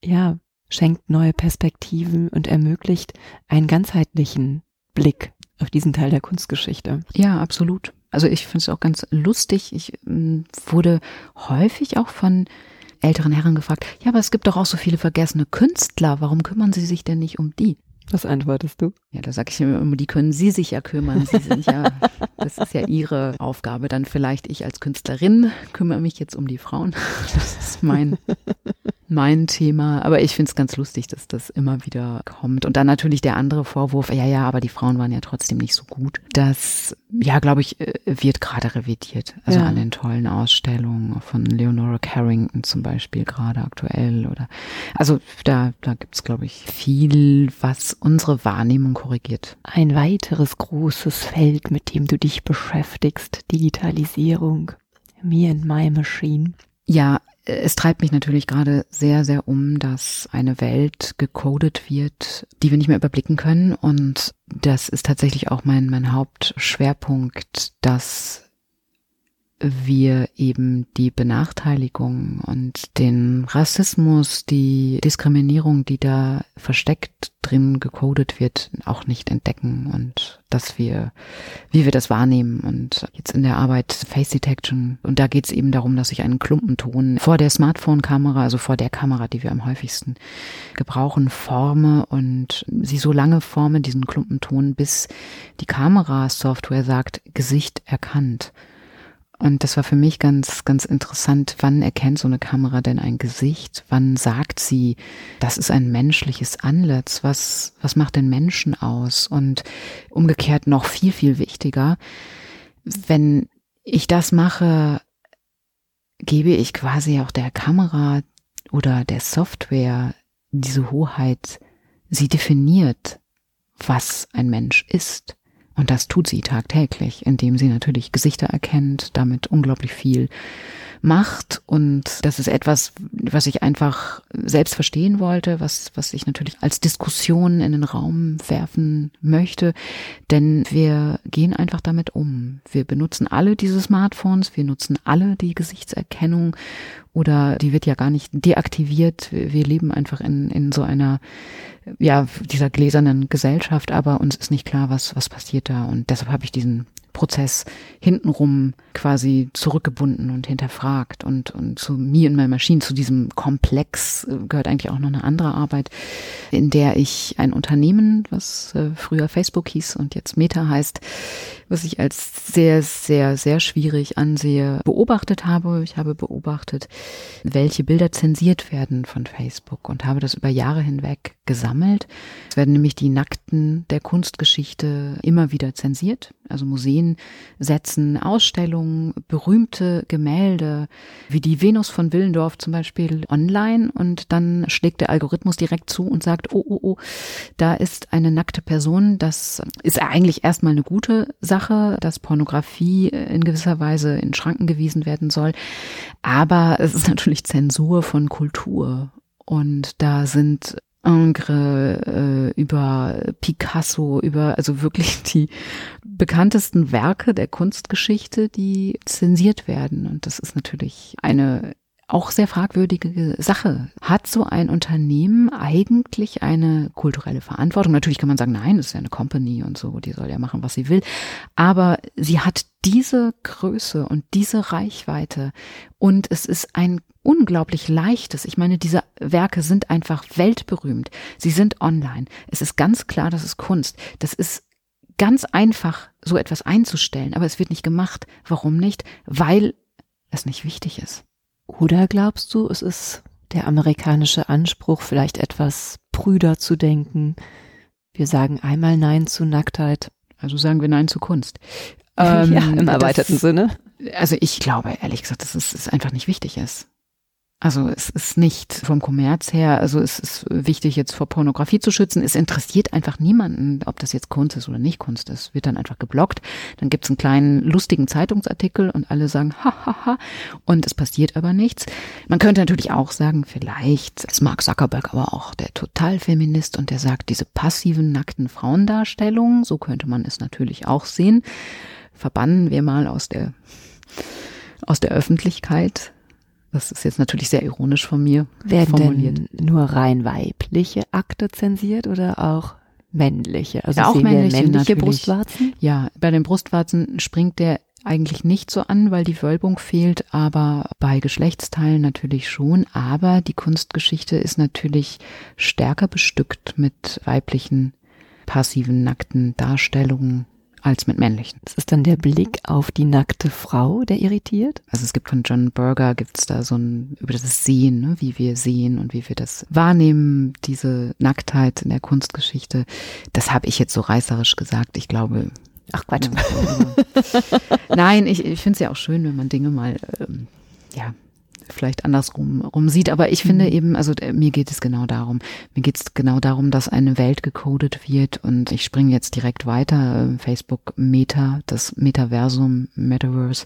ja, schenkt neue Perspektiven und ermöglicht einen ganzheitlichen Blick auf diesen Teil der Kunstgeschichte. Ja, absolut. Also ich finde es auch ganz lustig. Ich ähm, wurde häufig auch von älteren Herren gefragt, ja, aber es gibt doch auch so viele vergessene Künstler. Warum kümmern Sie sich denn nicht um die? Was antwortest du? Ja, da sage ich immer, die können Sie sich ja kümmern. Sie sind ja, das ist ja Ihre Aufgabe. Dann vielleicht ich als Künstlerin kümmere mich jetzt um die Frauen. Das ist mein mein Thema. Aber ich finde es ganz lustig, dass das immer wieder kommt. Und dann natürlich der andere Vorwurf, ja, ja, aber die Frauen waren ja trotzdem nicht so gut. Das, ja, glaube ich, äh, wird gerade revidiert. Also ja. an den tollen Ausstellungen von Leonora Carrington zum Beispiel gerade aktuell oder, also da, da gibt's glaube ich, viel, was unsere Wahrnehmung korrigiert. Ein weiteres großes Feld, mit dem du dich beschäftigst, Digitalisierung. Me and my machine. Ja, es treibt mich natürlich gerade sehr, sehr um, dass eine Welt gecodet wird, die wir nicht mehr überblicken können. Und das ist tatsächlich auch mein, mein Hauptschwerpunkt, dass wir eben die Benachteiligung und den Rassismus, die Diskriminierung, die da versteckt drin gecodet wird, auch nicht entdecken und dass wir, wie wir das wahrnehmen und jetzt in der Arbeit Face Detection und da geht es eben darum, dass ich einen Klumpenton vor der Smartphone-Kamera, also vor der Kamera, die wir am häufigsten gebrauchen, forme und sie so lange forme, diesen Klumpenton, bis die Kamerasoftware sagt, Gesicht erkannt. Und das war für mich ganz, ganz interessant. Wann erkennt so eine Kamera denn ein Gesicht? Wann sagt sie, das ist ein menschliches Antlitz? Was, was macht den Menschen aus? Und umgekehrt noch viel, viel wichtiger, wenn ich das mache, gebe ich quasi auch der Kamera oder der Software diese Hoheit. Sie definiert, was ein Mensch ist. Und das tut sie tagtäglich, indem sie natürlich Gesichter erkennt, damit unglaublich viel macht. Und das ist etwas, was ich einfach selbst verstehen wollte, was, was ich natürlich als Diskussion in den Raum werfen möchte. Denn wir gehen einfach damit um. Wir benutzen alle diese Smartphones, wir nutzen alle die Gesichtserkennung oder die wird ja gar nicht deaktiviert. Wir leben einfach in, in so einer ja, dieser gläsernen Gesellschaft, aber uns ist nicht klar, was, was passiert da. Und deshalb habe ich diesen Prozess hintenrum quasi zurückgebunden und hinterfragt und, und zu mir und meiner Maschine, zu diesem Komplex äh, gehört eigentlich auch noch eine andere Arbeit, in der ich ein Unternehmen, was äh, früher Facebook hieß und jetzt Meta heißt, was ich als sehr, sehr, sehr schwierig ansehe, beobachtet habe. Ich habe beobachtet, welche Bilder zensiert werden von Facebook und habe das über Jahre hinweg gesammelt. Es werden nämlich die Nackten der Kunstgeschichte immer wieder zensiert. Also Museen setzen Ausstellungen, berühmte Gemälde, wie die Venus von Willendorf zum Beispiel, online und dann schlägt der Algorithmus direkt zu und sagt, oh, oh, oh, da ist eine nackte Person. Das ist eigentlich erstmal eine gute Sache dass Pornografie in gewisser Weise in Schranken gewiesen werden soll. Aber es ist natürlich Zensur von Kultur. Und da sind Ingres, äh, über Picasso, über also wirklich die bekanntesten Werke der Kunstgeschichte, die zensiert werden. Und das ist natürlich eine auch sehr fragwürdige Sache. Hat so ein Unternehmen eigentlich eine kulturelle Verantwortung? Natürlich kann man sagen, nein, es ist ja eine Company und so, die soll ja machen, was sie will. Aber sie hat diese Größe und diese Reichweite und es ist ein unglaublich leichtes. Ich meine, diese Werke sind einfach weltberühmt. Sie sind online. Es ist ganz klar, das ist Kunst. Das ist ganz einfach, so etwas einzustellen, aber es wird nicht gemacht. Warum nicht? Weil es nicht wichtig ist. Oder glaubst du, es ist der amerikanische Anspruch, vielleicht etwas prüder zu denken? Wir sagen einmal Nein zu Nacktheit. Also sagen wir Nein zu Kunst. Ähm, ja, im erweiterten das, Sinne. Also ich glaube, ehrlich gesagt, dass es, es einfach nicht wichtig ist. Also es ist nicht vom Kommerz her, also es ist wichtig jetzt vor Pornografie zu schützen. Es interessiert einfach niemanden, ob das jetzt Kunst ist oder nicht Kunst ist. Wird dann einfach geblockt. Dann gibt's einen kleinen lustigen Zeitungsartikel und alle sagen ha ha ha und es passiert aber nichts. Man könnte natürlich auch sagen, vielleicht ist Mark Zuckerberg aber auch der Totalfeminist und der sagt, diese passiven nackten Frauendarstellungen, so könnte man es natürlich auch sehen, verbannen wir mal aus der aus der Öffentlichkeit das ist jetzt natürlich sehr ironisch von mir Werden formuliert. Denn nur rein weibliche Akte zensiert oder auch männliche? Also ja, auch männliche, männliche Brustwarzen? Ja, bei den Brustwarzen springt der eigentlich nicht so an, weil die Wölbung fehlt, aber bei Geschlechtsteilen natürlich schon. Aber die Kunstgeschichte ist natürlich stärker bestückt mit weiblichen, passiven, nackten Darstellungen als mit männlichen. Das ist dann der Blick auf die nackte Frau, der irritiert? Also es gibt von John Berger, gibt es da so ein, über das Sehen, ne, wie wir sehen und wie wir das wahrnehmen, diese Nacktheit in der Kunstgeschichte. Das habe ich jetzt so reißerisch gesagt. Ich glaube, Ach Quatsch. Nein, ich, ich finde es ja auch schön, wenn man Dinge mal ähm, ja, vielleicht andersrum rum sieht. Aber ich finde mhm. eben, also äh, mir geht es genau darum. Mir geht es genau darum, dass eine Welt gecodet wird und ich springe jetzt direkt weiter. Facebook Meta, das Metaversum, Metaverse.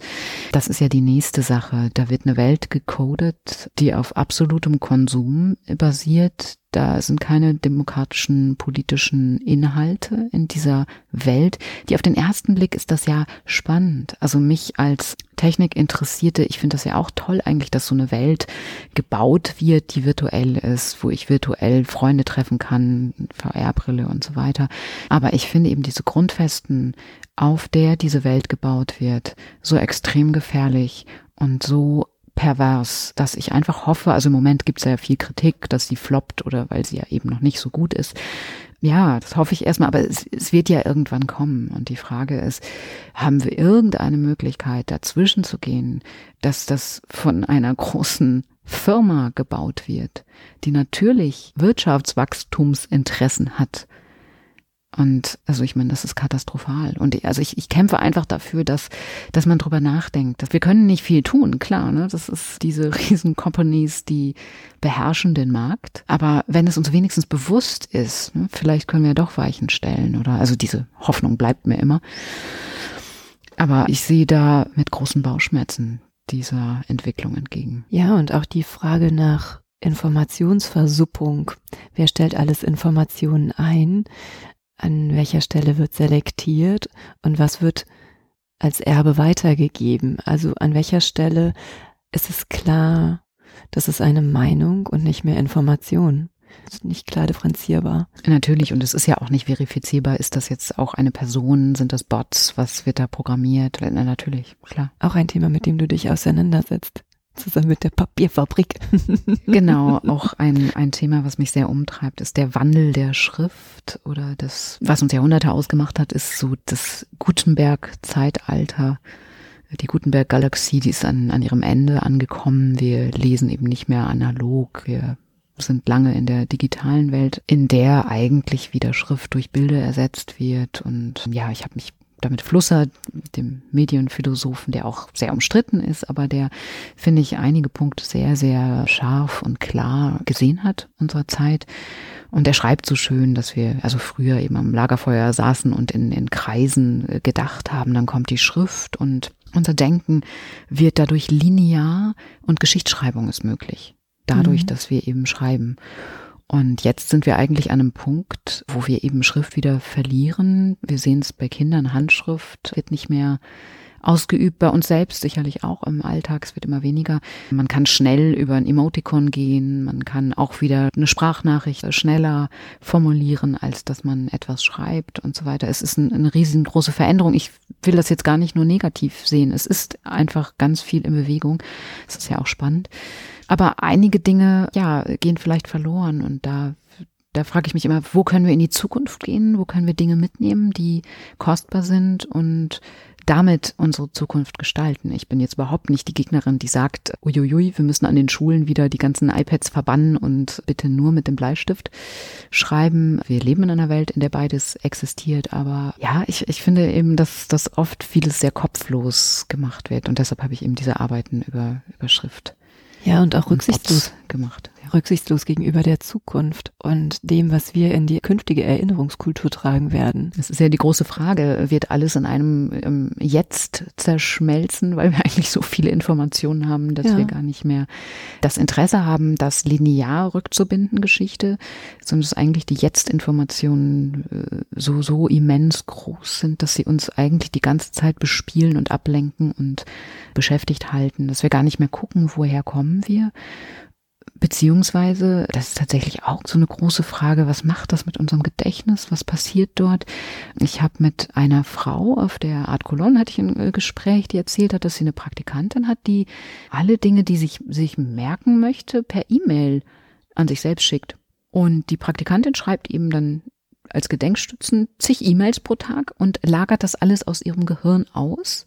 Das ist ja die nächste Sache. Da wird eine Welt gecodet, die auf absolutem Konsum basiert, Da sind keine demokratischen politischen Inhalte in dieser Welt. Die auf den ersten Blick ist das ja spannend. Also mich als Technikinteressierte, ich finde das ja auch toll eigentlich, dass so eine Welt gebaut wird, die virtuell ist, wo ich virtuell Freunde treffen kann, VR-Brille und so weiter. Aber ich finde eben diese Grundfesten, auf der diese Welt gebaut wird, so extrem gefährlich und so pervers, dass ich einfach hoffe, also im Moment gibt es ja viel Kritik, dass sie floppt oder weil sie ja eben noch nicht so gut ist. Ja, das hoffe ich erstmal, aber es, es wird ja irgendwann kommen. Und die Frage ist, haben wir irgendeine Möglichkeit, dazwischen zu gehen, dass das von einer großen Firma gebaut wird, die natürlich Wirtschaftswachstumsinteressen hat und also ich meine, das ist katastrophal. Und also ich, ich kämpfe einfach dafür, dass, dass man drüber nachdenkt. Dass wir können nicht viel tun, klar, ne? Das ist diese riesen Companies, die beherrschen den Markt. Aber wenn es uns wenigstens bewusst ist, ne, vielleicht können wir doch Weichen stellen oder also diese Hoffnung bleibt mir immer. Aber ich sehe da mit großen Bauchschmerzen dieser Entwicklung entgegen. Ja, und auch die Frage nach Informationsversuppung. Wer stellt alles Informationen ein? An welcher Stelle wird selektiert und was wird als Erbe weitergegeben. Also an welcher Stelle ist es klar, das ist eine Meinung und nicht mehr Information. Das ist nicht klar differenzierbar. Natürlich, und es ist ja auch nicht verifizierbar. Ist das jetzt auch eine Person? Sind das Bots? Was wird da programmiert? Na, natürlich, klar. Auch ein Thema, mit dem du dich auseinandersetzt zusammen mit der Papierfabrik. genau, auch ein, ein Thema, was mich sehr umtreibt, ist der Wandel der Schrift oder das, was uns Jahrhunderte ausgemacht hat, ist so das Gutenberg-Zeitalter. Die Gutenberg-Galaxie, die ist an, an ihrem Ende angekommen. Wir lesen eben nicht mehr analog. Wir sind lange in der digitalen Welt, in der eigentlich wieder Schrift durch Bilder ersetzt wird. Und ja, ich habe mich damit Flusser, dem Medienphilosophen, der auch sehr umstritten ist, aber der, finde ich, einige Punkte sehr, sehr scharf und klar gesehen hat unserer Zeit. Und er schreibt so schön, dass wir also früher eben am Lagerfeuer saßen und in, in Kreisen äh, gedacht haben, dann kommt die Schrift und unser Denken wird dadurch linear und Geschichtsschreibung ist möglich. Dadurch, mhm. dass wir eben schreiben. Und jetzt sind wir eigentlich an einem Punkt, wo wir eben Schrift wieder verlieren. Wir sehen es bei Kindern, Handschrift wird nicht mehr ausgeübt, bei uns selbst sicherlich auch im Alltag, es wird immer weniger. Man kann schnell über ein Emoticon gehen, man kann auch wieder eine Sprachnachricht schneller formulieren, als dass man etwas schreibt und so weiter. Es ist ein, eine riesengroße Veränderung. Ich will das jetzt gar nicht nur negativ sehen. Es ist einfach ganz viel in Bewegung. Es ist ja auch spannend. Aber einige Dinge, ja, gehen vielleicht verloren und da da frage ich mich immer, wo können wir in die Zukunft gehen? Wo können wir Dinge mitnehmen, die kostbar sind und damit unsere Zukunft gestalten? Ich bin jetzt überhaupt nicht die Gegnerin, die sagt, uiuiui, wir müssen an den Schulen wieder die ganzen iPads verbannen und bitte nur mit dem Bleistift schreiben. Wir leben in einer Welt, in der beides existiert, aber ja, ich, ich finde eben, dass, dass oft vieles sehr kopflos gemacht wird und deshalb habe ich eben diese Arbeiten über, über Schrift ja, und auch rücksichtslos gemacht. Rücksichtslos gegenüber der Zukunft und dem, was wir in die künftige Erinnerungskultur tragen werden. Das ist ja die große Frage. Wird alles in einem ähm, Jetzt zerschmelzen, weil wir eigentlich so viele Informationen haben, dass ja. wir gar nicht mehr das Interesse haben, das linear rückzubinden, Geschichte, sondern dass eigentlich die Jetzt-Informationen äh, so, so immens groß sind, dass sie uns eigentlich die ganze Zeit bespielen und ablenken und beschäftigt halten, dass wir gar nicht mehr gucken, woher kommen wir. Beziehungsweise, das ist tatsächlich auch so eine große Frage, was macht das mit unserem Gedächtnis? Was passiert dort? Ich habe mit einer Frau auf der Art Cologne hatte ich ein äh, Gespräch, die erzählt hat, dass sie eine Praktikantin hat, die alle Dinge, die sich, sich merken möchte, per E-Mail an sich selbst schickt. Und die Praktikantin schreibt ihm dann als Gedenkstützen zig E-Mails pro Tag und lagert das alles aus ihrem Gehirn aus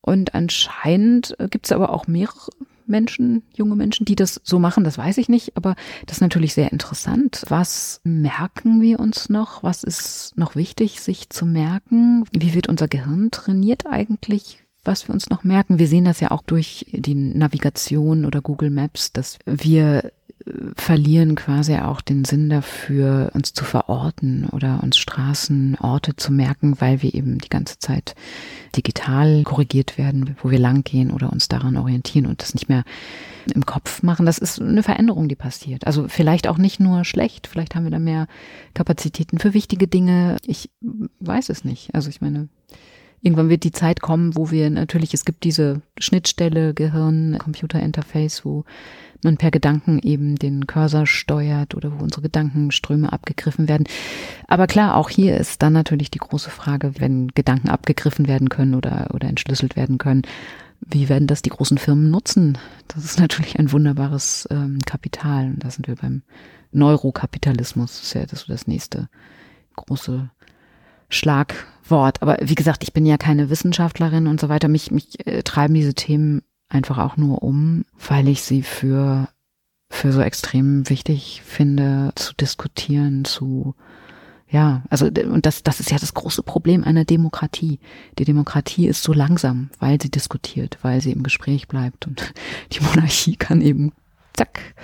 und anscheinend äh, gibt es aber auch mehrere Menschen, junge Menschen, die das so machen, das weiß ich nicht, aber das ist natürlich sehr interessant. Was merken wir uns noch? Was ist noch wichtig, sich zu merken? Wie wird unser Gehirn trainiert eigentlich? Was wir uns noch merken. Wir sehen das ja auch durch die Navigation oder Google Maps, dass wir verlieren quasi auch den Sinn dafür, uns zu verorten oder uns Straßen, Orte zu merken, weil wir eben die ganze Zeit digital korrigiert werden, wo wir langgehen oder uns daran orientieren und das nicht mehr im Kopf machen. Das ist eine Veränderung, die passiert. Also vielleicht auch nicht nur schlecht, vielleicht haben wir da mehr Kapazitäten für wichtige Dinge. Ich weiß es nicht. Also ich meine, irgendwann wird die Zeit kommen, wo wir natürlich, es gibt diese Schnittstelle Gehirn-Computer-Interface, wo man per Gedanken eben den Cursor steuert oder wo unsere Gedankenströme abgegriffen werden. Aber klar, auch hier ist dann natürlich die große Frage, wenn Gedanken abgegriffen werden können oder, oder entschlüsselt werden können, wie werden das die großen Firmen nutzen? Das ist natürlich ein wunderbares ähm, Kapital. Und da sind wir beim Neurokapitalismus. Das ist ja das, das nächste große Schlagwort. Aber wie gesagt, ich bin ja keine Wissenschaftlerin und so weiter. Mich, mich äh, treiben diese Themen einfach auch nur um, weil ich sie für, für so extrem wichtig finde, zu diskutieren, zu, ja, also, und das, das ist ja das große Problem einer Demokratie. Die Demokratie ist so langsam, weil sie diskutiert, weil sie im Gespräch bleibt und die Monarchie kann eben zack,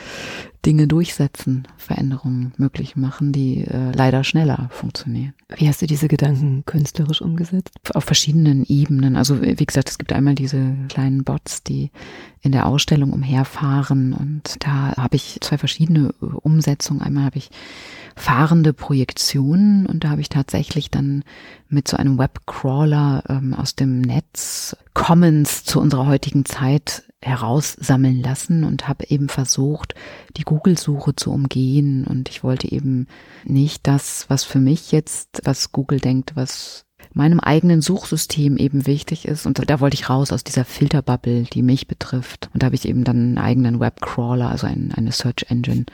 Dinge durchsetzen, Veränderungen möglich machen, die äh, leider schneller funktionieren. Wie hast du diese Gedanken künstlerisch umgesetzt? Auf verschiedenen Ebenen. Also wie gesagt, es gibt einmal diese kleinen Bots, die in der Ausstellung umherfahren und da habe ich zwei verschiedene äh, Umsetzungen. Einmal habe ich fahrende Projektionen und da habe ich tatsächlich dann mit so einem Webcrawler ähm, aus dem Netz Commons zu unserer heutigen Zeit heraussammeln lassen und habe eben versucht, die Google-Suche zu umgehen. Und ich wollte eben nicht das, was für mich jetzt, was Google denkt, was meinem eigenen Suchsystem eben wichtig ist. Und da wollte ich raus aus dieser Filterbubble, die mich betrifft. Und da habe ich eben dann einen eigenen Webcrawler, also ein, eine Search Engine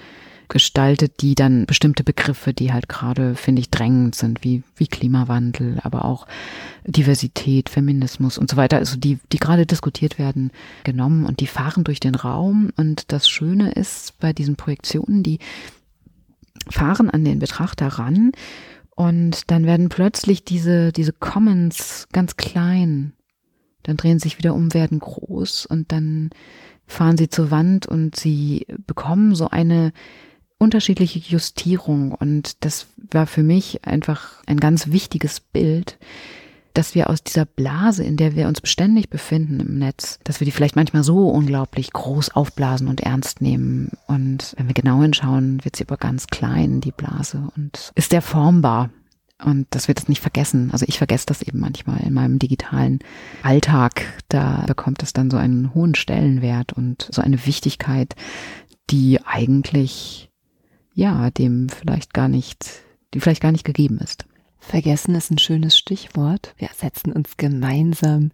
gestaltet, die dann bestimmte Begriffe, die halt gerade, finde ich, drängend sind, wie, wie Klimawandel, aber auch Diversität, Feminismus und so weiter, also die, die gerade diskutiert werden, genommen und die fahren durch den Raum. Und das Schöne ist bei diesen Projektionen, die fahren an den Betrachter ran und dann werden plötzlich diese, diese Commons ganz klein. Dann drehen sich wieder um, werden groß und dann fahren sie zur Wand und sie bekommen so eine unterschiedliche Justierung und das war für mich einfach ein ganz wichtiges Bild, dass wir aus dieser Blase, in der wir uns beständig befinden im Netz, dass wir die vielleicht manchmal so unglaublich groß aufblasen und ernst nehmen. Und wenn wir genau hinschauen, wird sie aber ganz klein, die Blase, und ist der formbar. Und dass wir das nicht vergessen. Also ich vergesse das eben manchmal in meinem digitalen Alltag. Da bekommt es dann so einen hohen Stellenwert und so eine Wichtigkeit, die eigentlich ja, dem vielleicht gar nicht, die vielleicht gar nicht gegeben ist. Vergessen ist ein schönes Stichwort. Wir setzen uns gemeinsam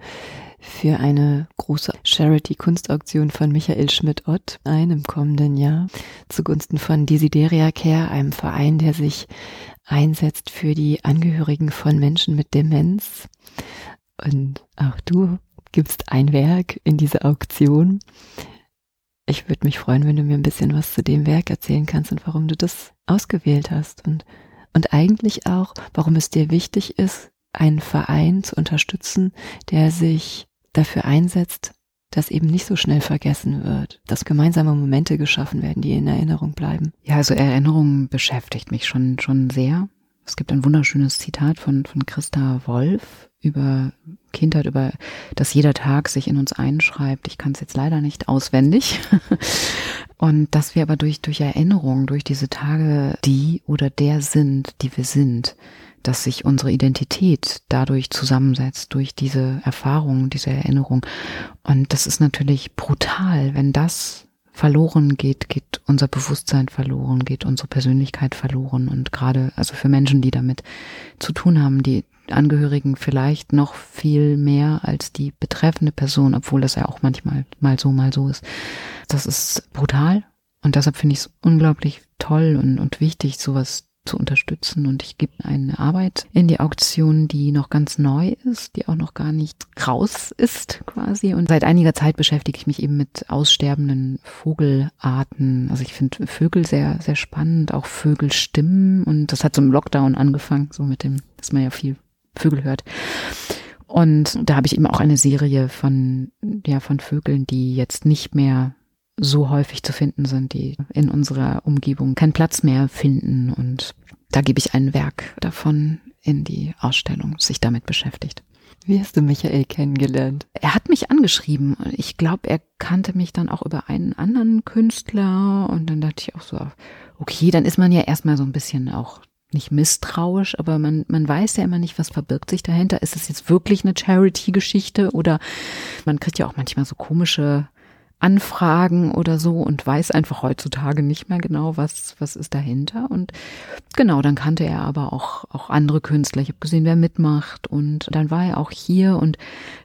für eine große Charity-Kunstauktion von Michael Schmidt-Ott ein im kommenden Jahr zugunsten von Desideria Care, einem Verein, der sich einsetzt für die Angehörigen von Menschen mit Demenz. Und auch du gibst ein Werk in diese Auktion. Ich würde mich freuen, wenn du mir ein bisschen was zu dem Werk erzählen kannst und warum du das ausgewählt hast und, und eigentlich auch, warum es dir wichtig ist, einen Verein zu unterstützen, der sich dafür einsetzt, dass eben nicht so schnell vergessen wird, dass gemeinsame Momente geschaffen werden, die in Erinnerung bleiben. Ja, also Erinnerung beschäftigt mich schon, schon sehr. Es gibt ein wunderschönes Zitat von, von Christa Wolf, über Kindheit, über das jeder Tag sich in uns einschreibt. Ich kann es jetzt leider nicht auswendig. Und dass wir aber durch, durch Erinnerung, durch diese Tage die oder der sind, die wir sind, dass sich unsere Identität dadurch zusammensetzt, durch diese Erfahrung, diese Erinnerung. Und das ist natürlich brutal, wenn das verloren geht, geht unser Bewusstsein verloren, geht unsere Persönlichkeit verloren. Und gerade, also für Menschen, die damit zu tun haben, die Angehörigen vielleicht noch viel mehr als die betreffende Person, obwohl das ja auch manchmal mal so, mal so ist. Das ist brutal und deshalb finde ich es unglaublich toll und, und wichtig, sowas zu unterstützen. Und ich gebe eine Arbeit in die Auktion, die noch ganz neu ist, die auch noch gar nicht raus ist quasi. Und seit einiger Zeit beschäftige ich mich eben mit aussterbenden Vogelarten. Also ich finde Vögel sehr, sehr spannend, auch Vögelstimmen. Und das hat so im Lockdown angefangen, so mit dem, dass man ja viel Vögel hört. Und da habe ich eben auch eine Serie von, ja, von Vögeln, die jetzt nicht mehr so häufig zu finden sind, die in unserer Umgebung keinen Platz mehr finden. Und da gebe ich ein Werk davon in die Ausstellung, sich damit beschäftigt. Wie hast du Michael kennengelernt? Er hat mich angeschrieben. Ich glaube, er kannte mich dann auch über einen anderen Künstler und dann dachte ich auch so, okay, dann ist man ja erstmal so ein bisschen auch nicht misstrauisch, aber man, man weiß ja immer nicht, was verbirgt sich dahinter. Ist es jetzt wirklich eine Charity-Geschichte oder man kriegt ja auch manchmal so komische Anfragen oder so und weiß einfach heutzutage nicht mehr genau, was, was ist dahinter. Und genau, dann kannte er aber auch, auch andere Künstler. Ich habe gesehen, wer mitmacht und dann war er auch hier und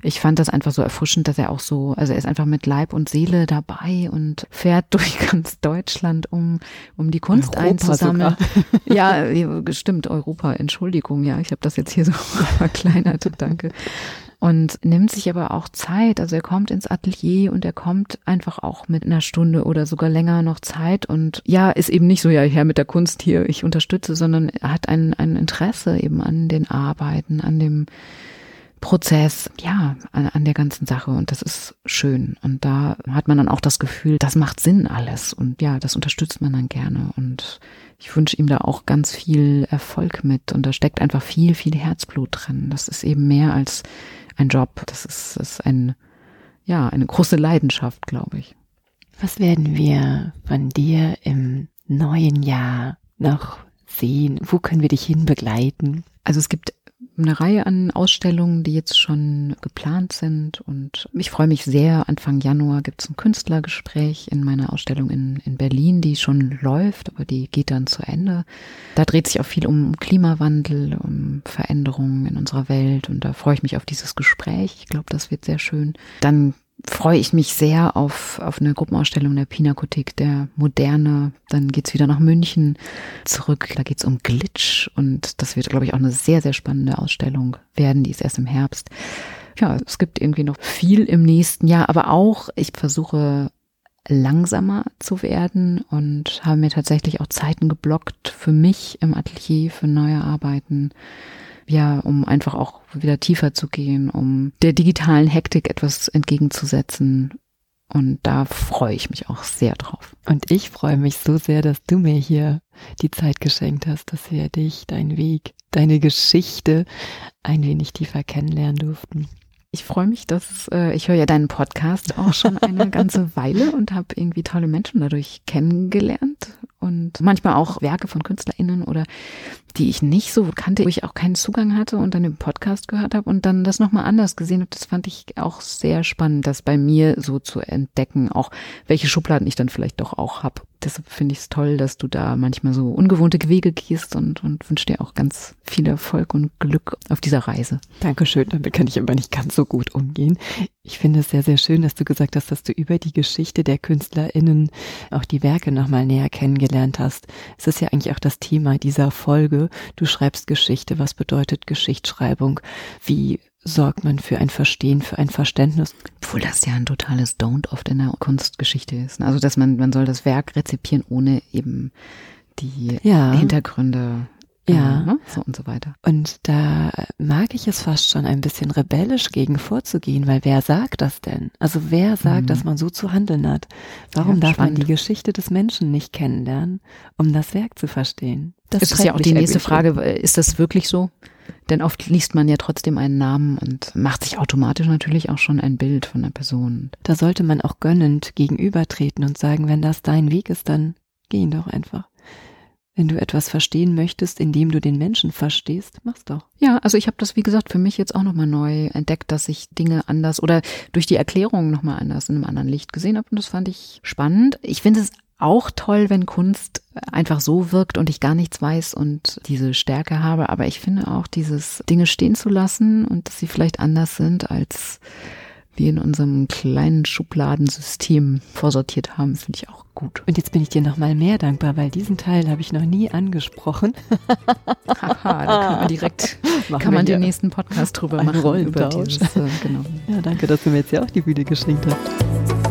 ich fand das einfach so erfrischend, dass er auch so, also er ist einfach mit Leib und Seele dabei und fährt durch ganz Deutschland, um, um die Kunst Europa einzusammeln. Sogar. Ja, stimmt, Europa, Entschuldigung, ja, ich habe das jetzt hier so verkleinert, danke und nimmt sich aber auch Zeit. Also er kommt ins Atelier und er kommt einfach auch mit einer Stunde oder sogar länger noch Zeit und ja, ist eben nicht so, ja, her mit der Kunst hier, ich unterstütze, sondern er hat ein, ein Interesse eben an den Arbeiten, an dem Prozess, ja, an, an der ganzen Sache und das ist schön. Und da hat man dann auch das Gefühl, das macht Sinn alles und ja, das unterstützt man dann gerne und ich wünsche ihm da auch ganz viel Erfolg mit und da steckt einfach viel, viel Herzblut drin. Das ist eben mehr als ein Job. Das ist, ist ein, ja, eine große Leidenschaft, glaube ich. Was werden wir von dir im neuen Jahr noch sehen? Wo können wir dich hin begleiten? Also es gibt eine Reihe an Ausstellungen, die jetzt schon geplant sind. Und ich freue mich sehr. Anfang Januar gibt es ein Künstlergespräch in meiner Ausstellung in, in Berlin, die schon läuft, aber die geht dann zu Ende. Da dreht sich auch viel um Klimawandel, um Veränderungen in unserer Welt. Und da freue ich mich auf dieses Gespräch. Ich glaube, das wird sehr schön. Dann freue ich mich sehr auf, auf eine Gruppenausstellung der Pinakothek, der Moderne. Dann geht's wieder nach München zurück. Da geht's um Glitch und das wird, glaube ich, auch eine sehr, sehr spannende Ausstellung werden. Die ist erst im Herbst. Ja, es gibt irgendwie noch viel im nächsten Jahr, aber auch, ich versuche langsamer zu werden und habe mir tatsächlich auch Zeiten geblockt für mich im Atelier, für neue Arbeiten ja, um einfach auch wieder tiefer zu gehen, um der digitalen Hektik etwas entgegenzusetzen. Und da freue ich mich auch sehr drauf. Und ich freue mich so sehr, dass du mir hier die Zeit geschenkt hast, dass wir dich, deinen Weg, deine Geschichte ein wenig tiefer kennenlernen durften. Ich freue mich, dass äh, ich höre ja deinen Podcast auch schon eine ganze Weile und habe irgendwie tolle Menschen dadurch kennengelernt und manchmal auch Werke von KünstlerInnen oder die ich nicht so kannte, wo ich auch keinen Zugang hatte und dann im Podcast gehört habe und dann das nochmal anders gesehen habe. Das fand ich auch sehr spannend, das bei mir so zu entdecken, auch welche Schubladen ich dann vielleicht doch auch habe deshalb finde ich es toll, dass du da manchmal so ungewohnte Wege gehst und, und wünsche dir auch ganz viel Erfolg und Glück auf dieser Reise. Dankeschön, damit kann ich aber nicht ganz so gut umgehen. Ich finde es sehr, sehr schön, dass du gesagt hast, dass du über die Geschichte der KünstlerInnen auch die Werke nochmal näher kennengelernt hast. Es ist ja eigentlich auch das Thema dieser Folge. Du schreibst Geschichte. Was bedeutet Geschichtsschreibung? Wie sorgt man für ein Verstehen, für ein Verständnis. Obwohl das ja ein totales Don't oft in der Kunstgeschichte ist. Ne? Also dass man, man soll das Werk rezipieren, ohne eben die ja. Hintergründe ja. Ne? So und so weiter. Und da mag ich es fast schon ein bisschen rebellisch gegen vorzugehen, weil wer sagt das denn? Also wer sagt, mhm. dass man so zu handeln hat? Warum ja, darf spannend. man die Geschichte des Menschen nicht kennenlernen, um das Werk zu verstehen? Das ist ja auch die nächste Frage. Ist das wirklich so? Denn oft liest man ja trotzdem einen Namen und macht sich automatisch natürlich auch schon ein Bild von der Person. Da sollte man auch gönnend gegenübertreten und sagen, wenn das dein Weg ist, dann geh ihn doch einfach. Wenn du etwas verstehen möchtest, indem du den Menschen verstehst, mach's doch. Ja, also ich habe das, wie gesagt, für mich jetzt auch nochmal neu entdeckt, dass ich Dinge anders oder durch die Erklärung nochmal anders in einem anderen Licht gesehen habe. Und das fand ich spannend. Ich finde es auch toll, wenn Kunst einfach so wirkt und ich gar nichts weiß und diese Stärke habe. Aber ich finde auch dieses Dinge stehen zu lassen und dass sie vielleicht anders sind als wir in unserem kleinen Schubladensystem vorsortiert haben, finde ich auch gut. Und jetzt bin ich dir noch mal mehr dankbar, weil diesen Teil habe ich noch nie angesprochen. Haha, da kann man direkt, machen kann man den nächsten Podcast drüber machen. Rollentausch. Über dieses, äh, genau. Ja, danke, dass du mir jetzt ja auch die Bühne geschenkt hast.